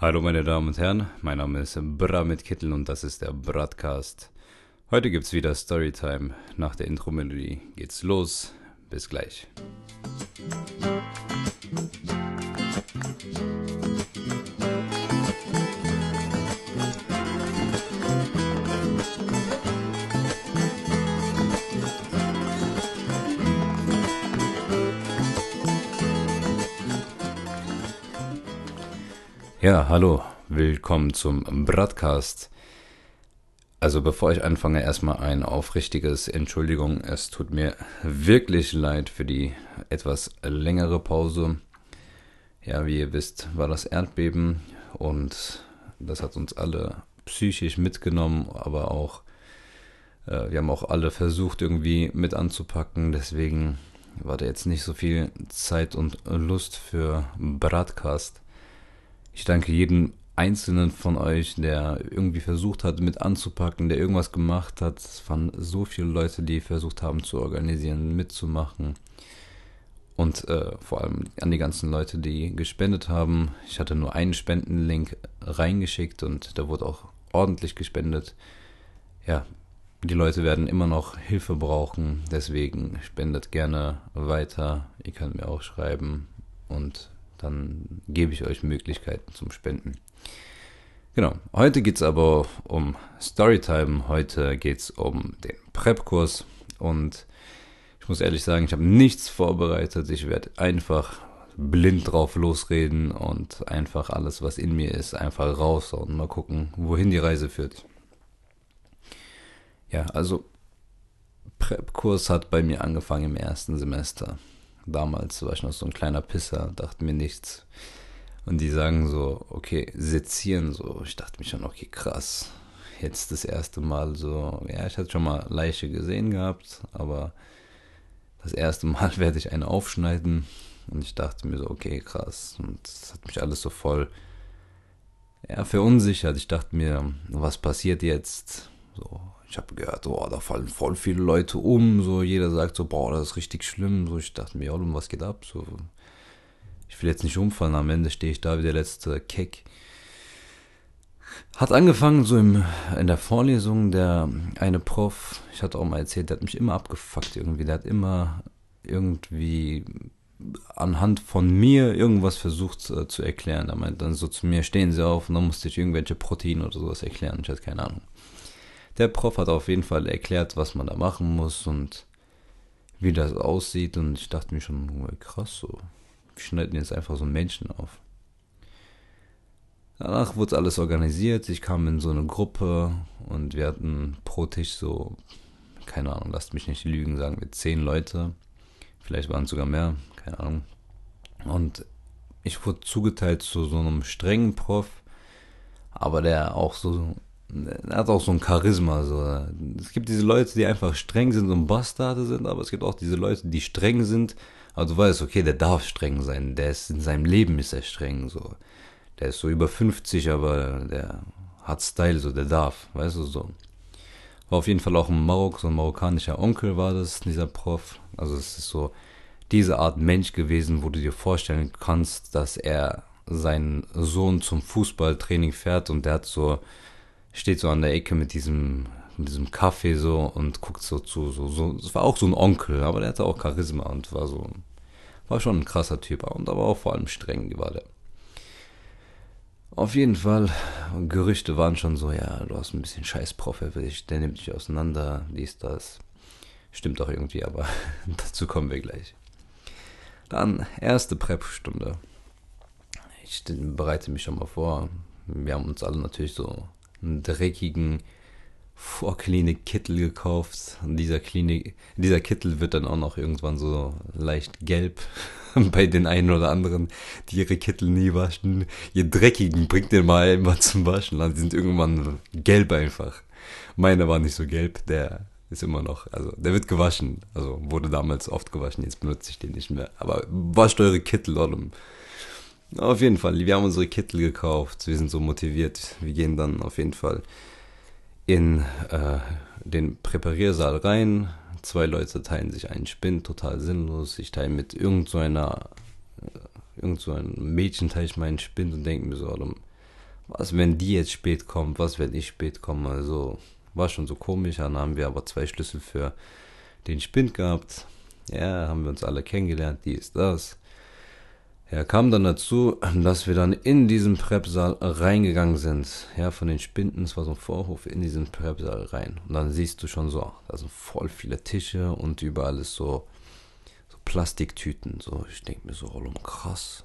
Hallo meine Damen und Herren, mein Name ist Bra mit Kittel und das ist der Bradcast. Heute gibt's wieder Storytime. Nach der Intro-Melodie geht's los. Bis gleich. Ja, hallo, willkommen zum Broadcast. Also bevor ich anfange, erstmal ein aufrichtiges Entschuldigung. Es tut mir wirklich leid für die etwas längere Pause. Ja, wie ihr wisst, war das Erdbeben und das hat uns alle psychisch mitgenommen, aber auch, äh, wir haben auch alle versucht irgendwie mit anzupacken. Deswegen war da jetzt nicht so viel Zeit und Lust für Broadcast. Ich danke jedem Einzelnen von euch, der irgendwie versucht hat, mit anzupacken, der irgendwas gemacht hat. Es waren so viele Leute, die versucht haben zu organisieren, mitzumachen. Und äh, vor allem an die ganzen Leute, die gespendet haben. Ich hatte nur einen Spendenlink reingeschickt und da wurde auch ordentlich gespendet. Ja, die Leute werden immer noch Hilfe brauchen. Deswegen spendet gerne weiter. Ihr könnt mir auch schreiben und dann gebe ich euch Möglichkeiten zum Spenden. Genau, heute geht es aber um Storytime, heute geht es um den Prep-Kurs und ich muss ehrlich sagen, ich habe nichts vorbereitet, ich werde einfach blind drauf losreden und einfach alles, was in mir ist, einfach raus und mal gucken, wohin die Reise führt. Ja, also Prep-Kurs hat bei mir angefangen im ersten Semester damals war ich noch so ein kleiner Pisser, dachte mir nichts. Und die sagen so, okay, sezieren so. Ich dachte mir schon, okay, krass. Jetzt das erste Mal so, ja, ich hatte schon mal Leiche gesehen gehabt, aber das erste Mal werde ich eine aufschneiden. Und ich dachte mir so, okay, krass. Und das hat mich alles so voll, ja, verunsichert. Ich dachte mir, was passiert jetzt? So, ich habe gehört, oh, da fallen voll viele Leute um. So, jeder sagt so, boah, das ist richtig schlimm. So, ich dachte mir, ja, was geht ab? So, ich will jetzt nicht umfallen. Am Ende stehe ich da wie der letzte Keck. Hat angefangen so im, in der Vorlesung, der eine Prof, ich hatte auch mal erzählt, der hat mich immer abgefuckt irgendwie. Der hat immer irgendwie anhand von mir irgendwas versucht äh, zu erklären. Er meint dann so zu mir, stehen Sie auf und dann musste ich irgendwelche Proteine oder sowas erklären. Ich hatte keine Ahnung der Prof hat auf jeden Fall erklärt, was man da machen muss und wie das aussieht. Und ich dachte mir schon, oh, krass, so. Wir schneiden jetzt einfach so einen Menschen auf. Danach wurde alles organisiert. Ich kam in so eine Gruppe und wir hatten pro Tisch so, keine Ahnung, lasst mich nicht lügen, sagen wir zehn Leute. Vielleicht waren es sogar mehr, keine Ahnung. Und ich wurde zugeteilt zu so einem strengen Prof, aber der auch so er hat auch so ein Charisma. So. Es gibt diese Leute, die einfach streng sind und Bastarde sind, aber es gibt auch diese Leute, die streng sind. Aber du weißt, okay, der darf streng sein. Der ist in seinem Leben ist er streng. So. Der ist so über 50, aber der hat Style, so der darf, weißt du so. War auf jeden Fall auch ein Marok, so ein marokkanischer Onkel war das, dieser Prof. Also es ist so diese Art Mensch gewesen, wo du dir vorstellen kannst, dass er seinen Sohn zum Fußballtraining fährt und der hat so steht so an der Ecke mit diesem, mit diesem Kaffee so und guckt so zu, so, so, es war auch so ein Onkel, aber der hatte auch Charisma und war so, war schon ein krasser Typ und aber auch vor allem streng war der. Auf jeden Fall, Gerüchte waren schon so, ja, du hast ein bisschen scheiß Prof, der nimmt dich auseinander, dies, das. Stimmt auch irgendwie, aber dazu kommen wir gleich. Dann erste Prep-Stunde. Ich bereite mich schon mal vor. Wir haben uns alle natürlich so einen dreckigen Vorklinik-Kittel gekauft. Und dieser Klinik, dieser Kittel wird dann auch noch irgendwann so leicht gelb bei den einen oder anderen, die ihre Kittel nie waschen. Ihr Dreckigen bringt den mal immer zum Waschen. Dann sind irgendwann gelb einfach. Meiner war nicht so gelb, der ist immer noch, also der wird gewaschen. Also wurde damals oft gewaschen, jetzt benutze ich den nicht mehr. Aber wascht eure Kittel, oder? Auf jeden Fall, wir haben unsere Kittel gekauft, wir sind so motiviert. Wir gehen dann auf jeden Fall in äh, den Präpariersaal rein. Zwei Leute teilen sich einen Spind, total sinnlos. Ich teile mit irgend so äh, irgend so einem Mädchen teile ich meinen Spind und denke mir so, was, wenn die jetzt spät kommt, was, wenn ich spät komme, also war schon so komisch, dann haben wir aber zwei Schlüssel für den Spind gehabt, ja, haben wir uns alle kennengelernt, die ist das. Ja, kam dann dazu, dass wir dann in diesen Prepsaal reingegangen sind. Ja, von den Spinden, es war so ein Vorhof, in diesen Prepsaal rein. Und dann siehst du schon so, da sind voll viele Tische und überall ist so, so Plastiktüten. So, ich denke mir so, oh, krass.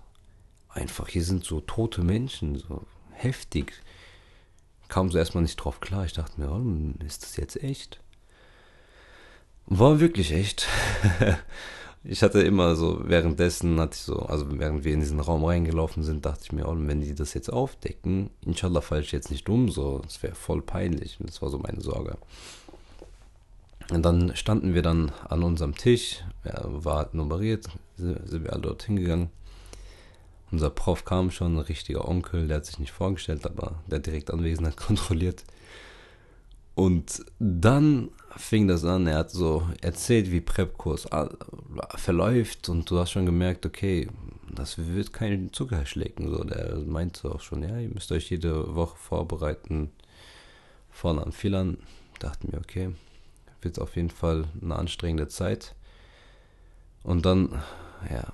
Einfach, hier sind so tote Menschen, so heftig. Kam so erstmal nicht drauf klar. Ich dachte mir, oh, ist das jetzt echt? War wirklich echt. ich hatte immer so, währenddessen hatte ich so, also während wir in diesen Raum reingelaufen sind, dachte ich mir, oh, wenn die das jetzt aufdecken, inshallah falle ich jetzt nicht um, so, das wäre voll peinlich. Das war so meine Sorge. Und dann standen wir dann an unserem Tisch, er war nummeriert, sind wir alle dorthin gegangen. Unser Prof kam schon, ein richtiger Onkel, der hat sich nicht vorgestellt, aber der direkt Anwesenheit kontrolliert. Und dann fing das an, er hat so erzählt, wie Prep-Kurs verläuft und du hast schon gemerkt, okay, das wird kein Zucker schlecken. So, der meinte auch schon, ja, ihr müsst euch jede Woche vorbereiten, vorne an Fehlern. Dachte mir, okay, wird auf jeden Fall eine anstrengende Zeit. Und dann, ja,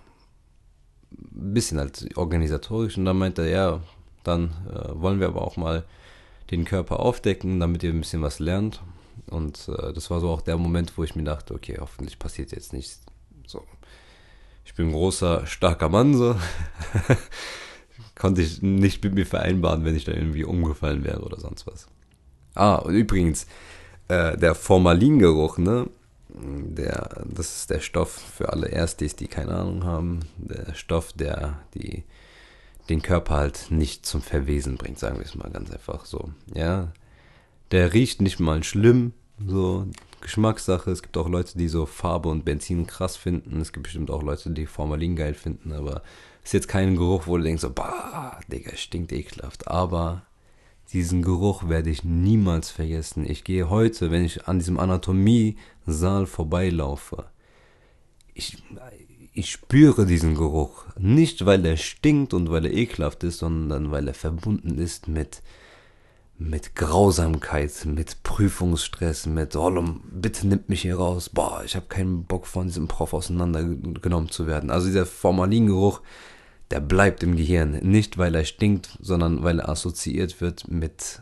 ein bisschen halt organisatorisch und dann meinte er, ja, dann äh, wollen wir aber auch mal den Körper aufdecken, damit ihr ein bisschen was lernt. Und äh, das war so auch der Moment, wo ich mir dachte, okay, hoffentlich passiert jetzt nichts. So, ich bin ein großer, starker Mann, so. Konnte ich nicht mit mir vereinbaren, wenn ich da irgendwie umgefallen wäre oder sonst was. Ah, und übrigens, äh, der Formalingeruch, ne? Der, das ist der Stoff für alle Erstis, die keine Ahnung haben. Der Stoff, der die den Körper halt nicht zum Verwesen bringt, sagen wir es mal ganz einfach so. Ja, der riecht nicht mal schlimm, so Geschmackssache. Es gibt auch Leute, die so Farbe und Benzin krass finden. Es gibt bestimmt auch Leute, die Formalin geil finden, aber ist jetzt kein Geruch, wo du denkst so, bah, Digga, stinkt ekelhaft. Aber diesen Geruch werde ich niemals vergessen. Ich gehe heute, wenn ich an diesem Anatomie-Saal vorbeilaufe, ich, ich spüre diesen Geruch. Nicht, weil er stinkt und weil er ekelhaft ist, sondern weil er verbunden ist mit, mit Grausamkeit, mit Prüfungsstress, mit, oh, bitte nimmt mich hier raus. Boah, ich habe keinen Bock von diesem Prof auseinandergenommen zu werden. Also dieser Formalingeruch, der bleibt im Gehirn. Nicht, weil er stinkt, sondern weil er assoziiert wird mit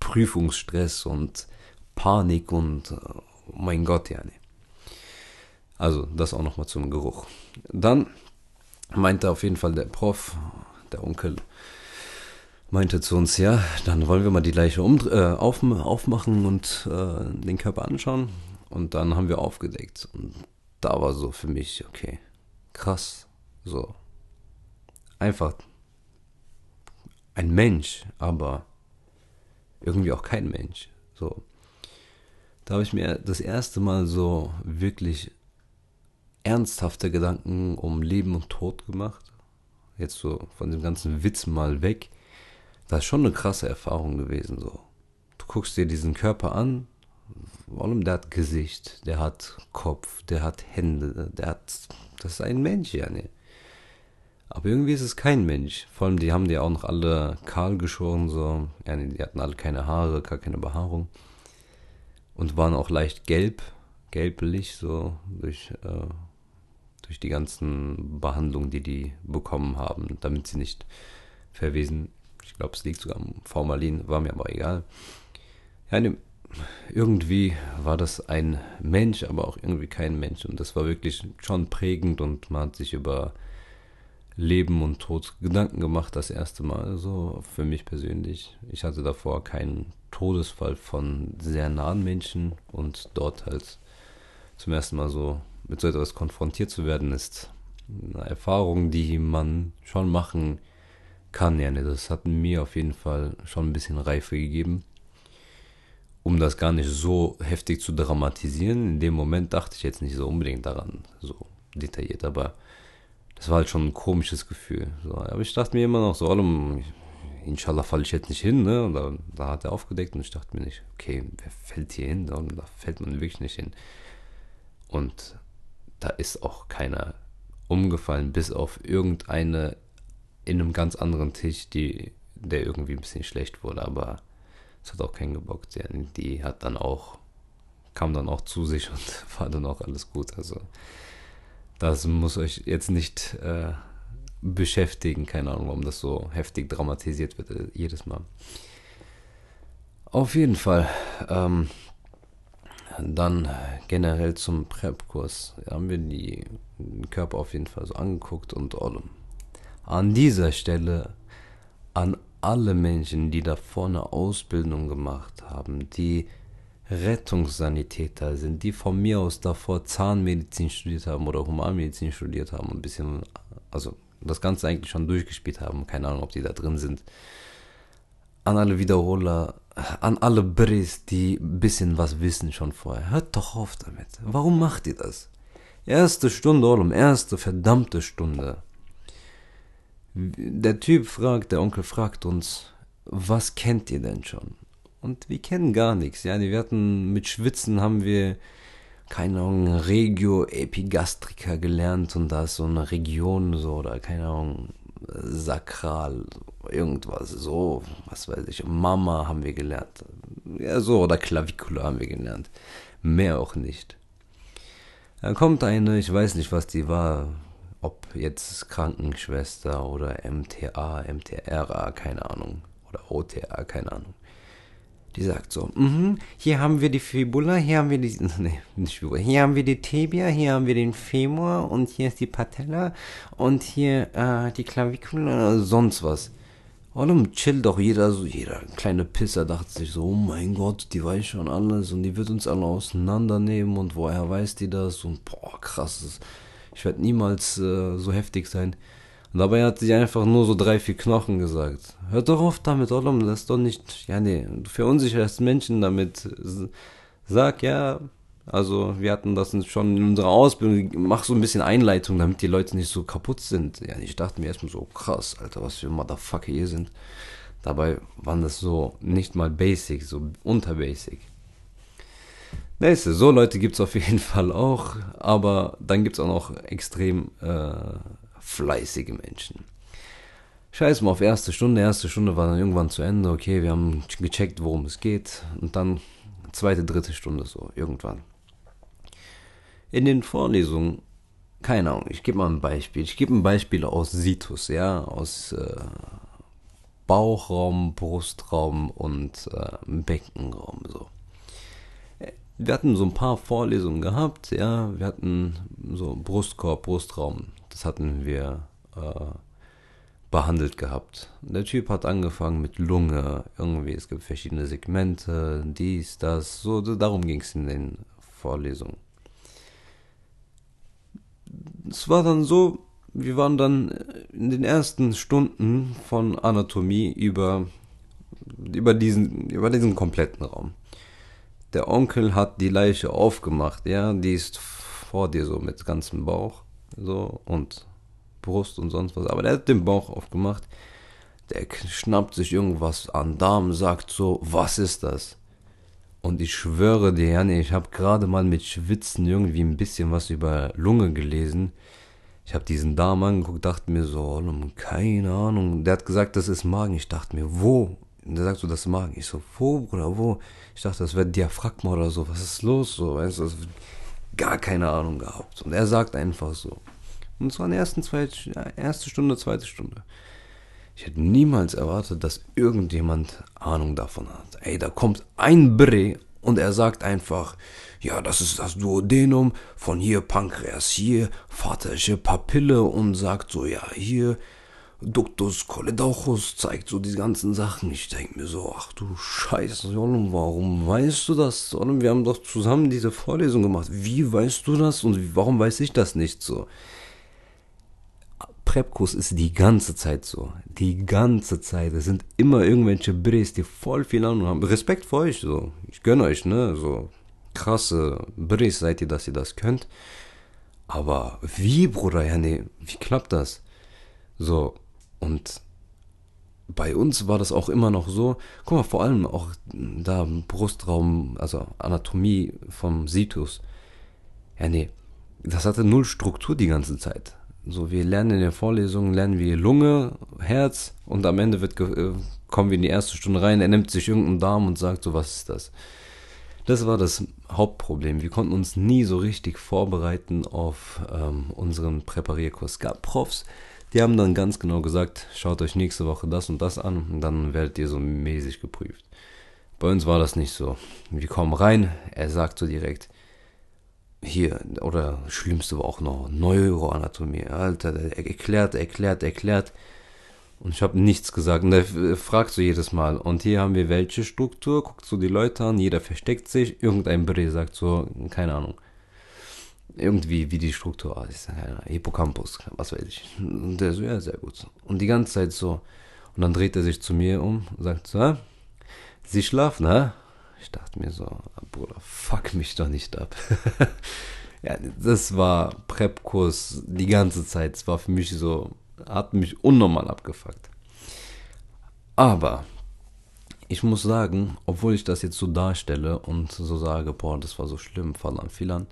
Prüfungsstress und Panik und, oh mein Gott, ja, nee. Also das auch nochmal zum Geruch. Dann meinte auf jeden Fall der Prof, der Onkel, meinte zu uns, ja, dann wollen wir mal die Leiche um, äh, auf, aufmachen und äh, den Körper anschauen. Und dann haben wir aufgedeckt. Und da war so für mich, okay, krass, so. Einfach ein Mensch, aber irgendwie auch kein Mensch. So. Da habe ich mir das erste Mal so wirklich ernsthafte Gedanken um Leben und Tod gemacht. Jetzt so von dem ganzen Witz mal weg. Das ist schon eine krasse Erfahrung gewesen. So. Du guckst dir diesen Körper an, warum der hat Gesicht, der hat Kopf, der hat Hände, der hat. Das ist ein Mensch, ja, ne. Aber irgendwie ist es kein Mensch. Vor allem, die haben die auch noch alle kahl geschoren, so. Ja, nee, die hatten alle keine Haare, gar keine Behaarung. Und waren auch leicht gelb, gelblich, so durch äh, durch die ganzen Behandlungen, die die bekommen haben, damit sie nicht verwesen. Ich glaube, es liegt sogar am Formalin, war mir aber egal. Ja, ne, irgendwie war das ein Mensch, aber auch irgendwie kein Mensch. Und das war wirklich schon prägend und man hat sich über Leben und Tod Gedanken gemacht, das erste Mal, so für mich persönlich. Ich hatte davor keinen Todesfall von sehr nahen Menschen und dort halt zum ersten Mal so mit so etwas konfrontiert zu werden, ist eine Erfahrung, die man schon machen kann. Ja, ne, das hat mir auf jeden Fall schon ein bisschen Reife gegeben, um das gar nicht so heftig zu dramatisieren. In dem Moment dachte ich jetzt nicht so unbedingt daran, so detailliert, aber das war halt schon ein komisches Gefühl. So, aber ich dachte mir immer noch so, allem, inshallah falle ich jetzt nicht hin, ne? Und da, da, hat er aufgedeckt und ich dachte mir nicht, okay, wer fällt hier hin? Da fällt man wirklich nicht hin. Und da ist auch keiner umgefallen, bis auf irgendeine in einem ganz anderen Tisch, die der irgendwie ein bisschen schlecht wurde, aber es hat auch keinen gebockt. Ja, die hat dann auch, kam dann auch zu sich und war dann auch alles gut. Also das muss euch jetzt nicht äh, beschäftigen. Keine Ahnung, warum das so heftig dramatisiert wird äh, jedes Mal. Auf jeden Fall. Ähm, dann generell zum Prep-Kurs haben wir die, den Körper auf jeden Fall so angeguckt und an dieser Stelle an alle Menschen, die da vorne Ausbildung gemacht haben, die Rettungssanitäter sind, die von mir aus davor Zahnmedizin studiert haben oder Humanmedizin studiert haben und ein bisschen, also das Ganze eigentlich schon durchgespielt haben. Keine Ahnung, ob die da drin sind. An alle Wiederholer, an alle Bris, die ein bisschen was wissen schon vorher. Hört doch auf damit. Warum macht ihr das? Erste Stunde, Olum, erste verdammte Stunde. Der Typ fragt, der Onkel fragt uns, was kennt ihr denn schon? Und wir kennen gar nichts. Ja, wir hatten mit Schwitzen haben wir keine Ahnung Regio Epigastrica gelernt und da ist so eine Region so oder keine Ahnung sakral irgendwas so was weiß ich Mama haben wir gelernt ja so oder Klavikula haben wir gelernt mehr auch nicht dann kommt eine ich weiß nicht was die war ob jetzt Krankenschwester oder MTA MTRA keine Ahnung oder OTA keine Ahnung. Die sagt so, mm hier haben wir die Fibula, hier haben wir die, nee, nicht Fibula, hier haben wir die Tibia, hier haben wir den Femur und hier ist die Patella und hier äh, die Klavikula, sonst was. Warum chill doch jeder, so? Jeder kleine Pisser dachte sich so, oh mein Gott, die weiß schon alles und die wird uns alle auseinandernehmen und woher weiß die das? Und boah, krass, ich werde niemals äh, so heftig sein. Und dabei hat sie einfach nur so drei, vier Knochen gesagt. Hört doch auf damit, Olam, das ist doch nicht, ja nee, du verunsicherst Menschen damit. Sag ja, also wir hatten das schon in unserer Ausbildung, mach so ein bisschen Einleitung, damit die Leute nicht so kaputt sind. Ja, ich dachte mir erstmal so, krass, Alter, was für Motherfucker hier sind. Dabei waren das so nicht mal basic, so unter basic. Nächste, so Leute gibt es auf jeden Fall auch, aber dann gibt es auch noch extrem äh, fleißige Menschen. Scheiß mal auf erste Stunde. Erste Stunde war dann irgendwann zu Ende. Okay, wir haben gecheckt, worum es geht. Und dann zweite, dritte Stunde so, irgendwann. In den Vorlesungen, keine Ahnung, ich gebe mal ein Beispiel. Ich gebe ein Beispiel aus Situs, ja, aus äh, Bauchraum, Brustraum und äh, Beckenraum, so. Wir hatten so ein paar Vorlesungen gehabt, ja, wir hatten so Brustkorb, Brustraum, das hatten wir äh, behandelt gehabt. Der Typ hat angefangen mit Lunge, irgendwie, es gibt verschiedene Segmente, dies, das, so, darum ging es in den Vorlesungen. Es war dann so, wir waren dann in den ersten Stunden von Anatomie über, über, diesen, über diesen kompletten Raum. Der Onkel hat die Leiche aufgemacht, ja, die ist vor dir so mit ganzem Bauch, so und Brust und sonst was. Aber der hat den Bauch aufgemacht. Der schnappt sich irgendwas an Darm, sagt so, was ist das? Und ich schwöre dir, Janne, ich habe gerade mal mit Schwitzen irgendwie ein bisschen was über Lunge gelesen. Ich habe diesen Darm angeguckt, dachte mir so, keine Ahnung. Der hat gesagt, das ist Magen. Ich dachte mir, wo? Und der sagt so, das Magen. Ich so, wo, Bruder, wo? Ich dachte, das wäre Diaphragma oder so. Was ist los? So, weißt du, gar keine Ahnung gehabt. Und er sagt einfach so. Und zwar in der ersten, zweite, erste Stunde, zweite Stunde. Ich hätte niemals erwartet, dass irgendjemand Ahnung davon hat. Ey, da kommt ein Bre und er sagt einfach, ja, das ist das Duodenum, von hier Pankreas, hier vaterische Papille und sagt so, ja, hier Ductus coledauchus zeigt so die ganzen Sachen. Ich denke mir so, ach du Scheiße, Jolum, warum weißt du das? Jolum, wir haben doch zusammen diese Vorlesung gemacht. Wie weißt du das und warum weiß ich das nicht so? Prepkurs ist die ganze Zeit so. Die ganze Zeit. Es sind immer irgendwelche Bres, die voll viel Ahnung haben. Respekt vor euch, so. Ich gönne euch, ne? So krasse Bres seid ihr, dass ihr das könnt. Aber wie, Bruder? Ja, nee, wie klappt das? So, und bei uns war das auch immer noch so. Guck mal, vor allem auch da Brustraum, also Anatomie vom Situs. Ja, nee, das hatte null Struktur die ganze Zeit so, wir lernen in der Vorlesung, lernen wir Lunge, Herz und am Ende wird äh, kommen wir in die erste Stunde rein, er nimmt sich irgendeinen Darm und sagt so, was ist das? Das war das Hauptproblem. Wir konnten uns nie so richtig vorbereiten auf ähm, unseren Präparierkurs. Es gab Profs, die haben dann ganz genau gesagt, schaut euch nächste Woche das und das an und dann werdet ihr so mäßig geprüft. Bei uns war das nicht so. Wir kommen rein, er sagt so direkt, hier, oder schlimmste war auch noch Neuroanatomie. Alter, er erklärt, erklärt, erklärt. Und ich habe nichts gesagt. Und er fragt so jedes Mal. Und hier haben wir welche Struktur? Guckt so die Leute an, jeder versteckt sich. Irgendein Bre sagt so, keine Ahnung. Irgendwie, wie die Struktur ist. Hippocampus, was weiß ich. Und der so, ja, sehr gut. Und die ganze Zeit so. Und dann dreht er sich zu mir um und sagt so, Sie schlafen, hä? Ich dachte mir so, Bruder, fuck mich doch nicht ab. ja, das war Prep-Kurs die ganze Zeit. Es war für mich so, hat mich unnormal abgefuckt. Aber ich muss sagen, obwohl ich das jetzt so darstelle und so sage, boah, das war so schlimm, Fallan Filan,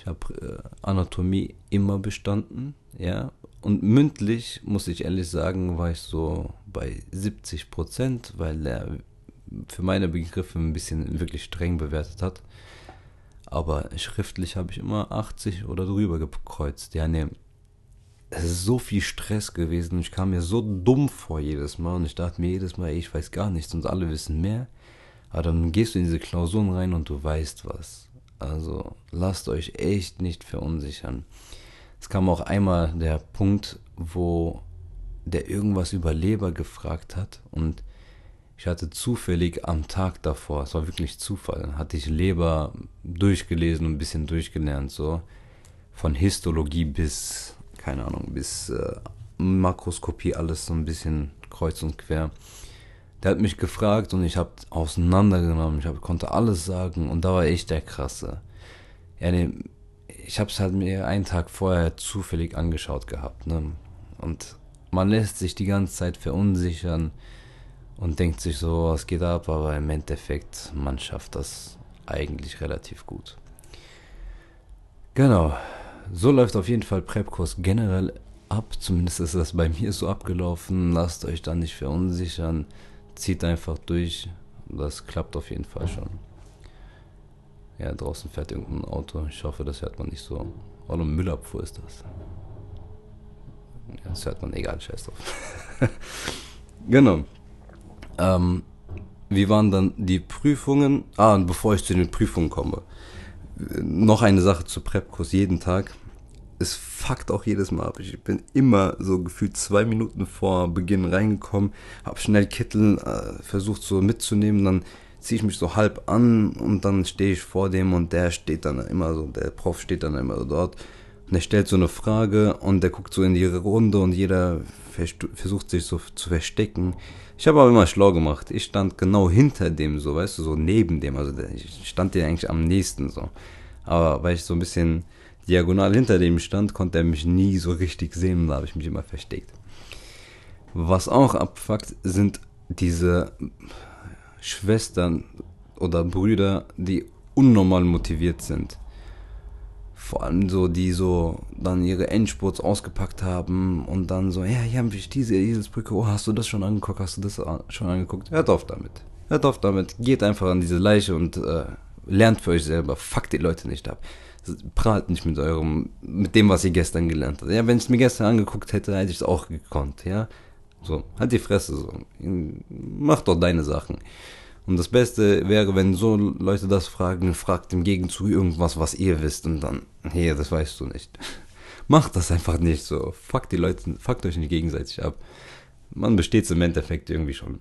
ich habe äh, Anatomie immer bestanden, ja. Und mündlich, muss ich ehrlich sagen, war ich so bei 70 Prozent, weil er für meine Begriffe ein bisschen wirklich streng bewertet hat. Aber schriftlich habe ich immer 80 oder drüber gekreuzt. Ja, nee, es ist so viel Stress gewesen und ich kam mir so dumm vor jedes Mal und ich dachte mir jedes Mal, ey, ich weiß gar nichts und alle wissen mehr. Aber dann gehst du in diese Klausuren rein und du weißt was. Also lasst euch echt nicht verunsichern. Es kam auch einmal der Punkt, wo der irgendwas über Leber gefragt hat und ich hatte zufällig am Tag davor, es war wirklich Zufall, hatte ich Leber durchgelesen und ein bisschen durchgelernt, so von Histologie bis keine Ahnung, bis äh, Makroskopie alles so ein bisschen kreuz und quer. Der hat mich gefragt und ich habe auseinandergenommen, ich hab, konnte alles sagen und da war ich der Krasse. Ja, nee, ich habe es halt mir einen Tag vorher zufällig angeschaut gehabt. Ne? Und man lässt sich die ganze Zeit verunsichern und denkt sich so, was geht ab, aber im Endeffekt, man schafft das eigentlich relativ gut. Genau, so läuft auf jeden Fall Prep-Kurs generell ab. Zumindest ist das bei mir so abgelaufen. Lasst euch da nicht verunsichern. Zieht einfach durch. Das klappt auf jeden Fall schon. Ja, draußen fährt irgendein Auto. Ich hoffe, das hört man nicht so. Oh, eine Müllabfuhr ist das. Ja, das hört man egal, scheiß drauf. genau. Ähm, wie waren dann die Prüfungen? Ah, und bevor ich zu den Prüfungen komme, noch eine Sache zu Prep-Kurs jeden Tag es fuckt auch jedes Mal ab. Ich bin immer so gefühlt zwei Minuten vor Beginn reingekommen, habe schnell Kittel äh, versucht so mitzunehmen, dann ziehe ich mich so halb an und dann stehe ich vor dem und der steht dann immer so, der Prof steht dann immer so dort und er stellt so eine Frage und der guckt so in die Runde und jeder versucht sich so zu verstecken. Ich habe aber immer schlau gemacht. Ich stand genau hinter dem, so, weißt du, so neben dem. Also ich stand dir eigentlich am nächsten so. Aber weil ich so ein bisschen diagonal hinter dem stand, konnte er mich nie so richtig sehen da habe ich mich immer versteckt. Was auch abfuckt, sind diese Schwestern oder Brüder, die unnormal motiviert sind. Vor allem so, die so dann ihre Endspurts ausgepackt haben und dann so, ja, hier habe ich diese, dieses Brücke, oh, hast du das schon angeguckt, hast du das schon angeguckt? Hört auf damit. Hört auf damit, geht einfach an diese Leiche und äh, lernt für euch selber, fuckt die Leute nicht ab prahlt nicht mit eurem, mit dem, was ihr gestern gelernt habt. Ja, wenn ich es mir gestern angeguckt hätte, hätte ich es auch gekonnt, ja. So, halt die Fresse, so. Mach doch deine Sachen. Und das Beste wäre, wenn so Leute das fragen, fragt im Gegenzug irgendwas, was ihr wisst und dann, hey, das weißt du nicht. Macht das einfach nicht so. Fuck die Leute, fuckt euch nicht gegenseitig ab. Man besteht im Endeffekt irgendwie schon.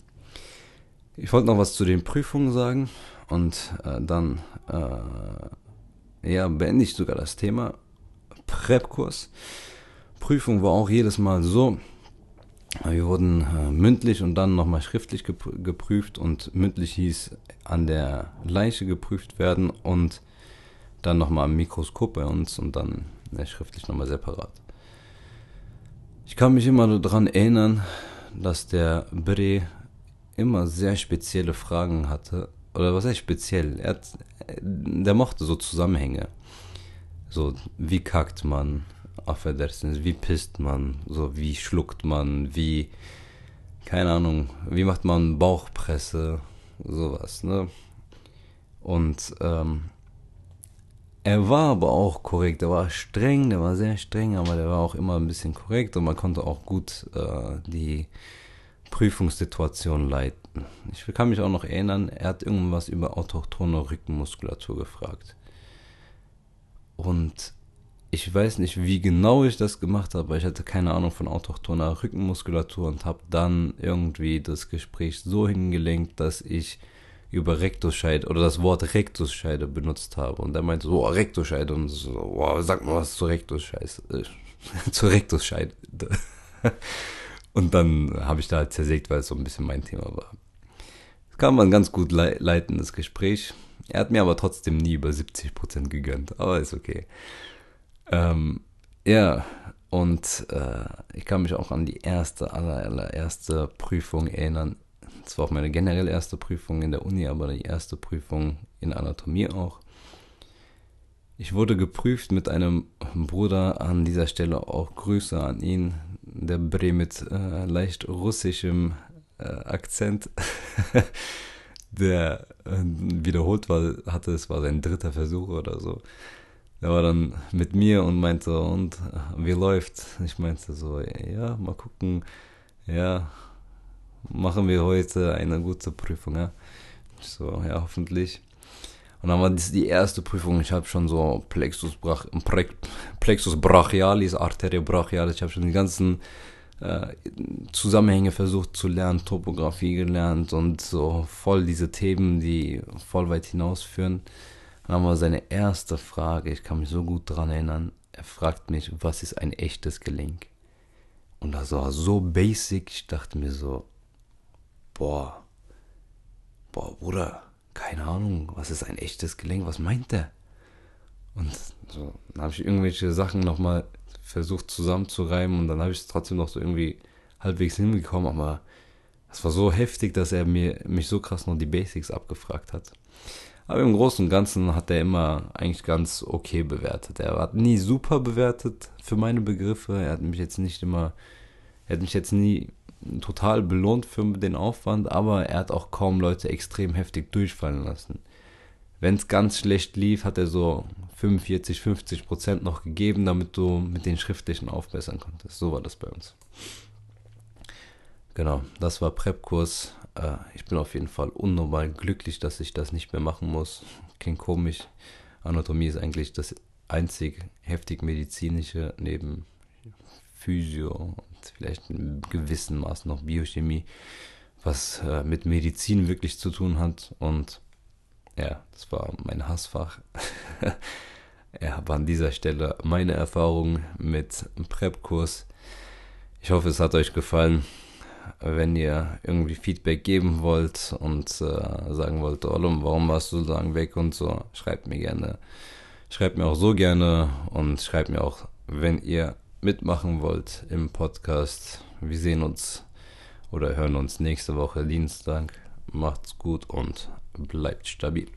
Ich wollte noch was zu den Prüfungen sagen und äh, dann äh, ja, beende ich sogar das Thema Prep-Kurs. Prüfung war auch jedes Mal so. Wir wurden äh, mündlich und dann nochmal schriftlich geprüft und mündlich hieß an der Leiche geprüft werden und dann nochmal am Mikroskop bei uns und dann ja, schriftlich nochmal separat. Ich kann mich immer daran erinnern, dass der Bre immer sehr spezielle Fragen hatte oder was heißt speziell? Er hat, der mochte so Zusammenhänge. So, wie kackt man? affedersiniz, wie pisst man, so wie schluckt man, wie, keine Ahnung, wie macht man Bauchpresse, sowas, ne? Und ähm, er war aber auch korrekt, er war streng, der war sehr streng, aber der war auch immer ein bisschen korrekt und man konnte auch gut äh, die Prüfungssituation leiten. Ich kann mich auch noch erinnern, er hat irgendwas über autochtone Rückenmuskulatur gefragt. Und ich weiß nicht, wie genau ich das gemacht habe, aber ich hatte keine Ahnung von autochthoner Rückenmuskulatur und habe dann irgendwie das Gespräch so hingelenkt, dass ich über Rektusscheide oder das Wort Rektusscheide benutzt habe. Und er meinte so, oh, Rektusscheide und so, wow, sag mal was zu Rektusscheide. Äh, zu Rektusscheide. Und dann habe ich da halt zersägt, weil es so ein bisschen mein Thema war. Das kann man ganz gut le leiten, das Gespräch. Er hat mir aber trotzdem nie über 70% gegönnt, aber ist okay. Ähm, ja, und äh, ich kann mich auch an die erste, aller, allererste Prüfung erinnern. Es war auch meine generell erste Prüfung in der Uni, aber die erste Prüfung in Anatomie auch. Ich wurde geprüft mit einem Bruder an dieser Stelle auch Grüße an ihn, der Bre mit äh, leicht russischem äh, Akzent, der äh, wiederholt war, hatte, es war sein dritter Versuch oder so. Der war dann mit mir und meinte, und wie läuft? Ich meinte so, ja, mal gucken, ja, machen wir heute eine gute Prüfung, ja. So, ja, hoffentlich. Und dann war das die erste Prüfung. Ich habe schon so Plexus, Brach, Plexus brachialis, Arteria brachialis. Ich habe schon die ganzen äh, Zusammenhänge versucht zu lernen, Topografie gelernt und so voll diese Themen, die voll weit hinausführen. Dann war seine erste Frage, ich kann mich so gut daran erinnern, er fragt mich, was ist ein echtes Gelenk? Und das war so basic, ich dachte mir so, boah, boah, Bruder, keine Ahnung, was ist ein echtes Gelenk, was meint der? Und so, dann habe ich irgendwelche Sachen nochmal versucht zusammenzureimen und dann habe ich es trotzdem noch so irgendwie halbwegs hingekommen, aber es war so heftig, dass er mir mich so krass noch die Basics abgefragt hat. Aber im Großen und Ganzen hat er immer eigentlich ganz okay bewertet. Er hat nie super bewertet für meine Begriffe. Er hat mich jetzt nicht immer, er hat mich jetzt nie total belohnt für den Aufwand, aber er hat auch kaum Leute extrem heftig durchfallen lassen. Wenn es ganz schlecht lief, hat er so 45, 50 Prozent noch gegeben, damit du mit den schriftlichen aufbessern konntest. So war das bei uns. Genau, das war Prep-Kurs äh, ich bin auf jeden Fall unnormal glücklich, dass ich das nicht mehr machen muss. Klingt komisch. Anatomie ist eigentlich das einzig heftig medizinische neben Physio vielleicht in gewissem Maß noch Biochemie, was äh, mit Medizin wirklich zu tun hat. Und ja, das war mein Hassfach. ja, aber an dieser Stelle meine Erfahrung mit Prep-Kurs. Ich hoffe, es hat euch gefallen wenn ihr irgendwie Feedback geben wollt und äh, sagen wollt, Olum, warum warst du so lange weg und so, schreibt mir gerne. Schreibt mir auch so gerne und schreibt mir auch, wenn ihr mitmachen wollt im Podcast. Wir sehen uns oder hören uns nächste Woche Dienstag. Macht's gut und bleibt stabil.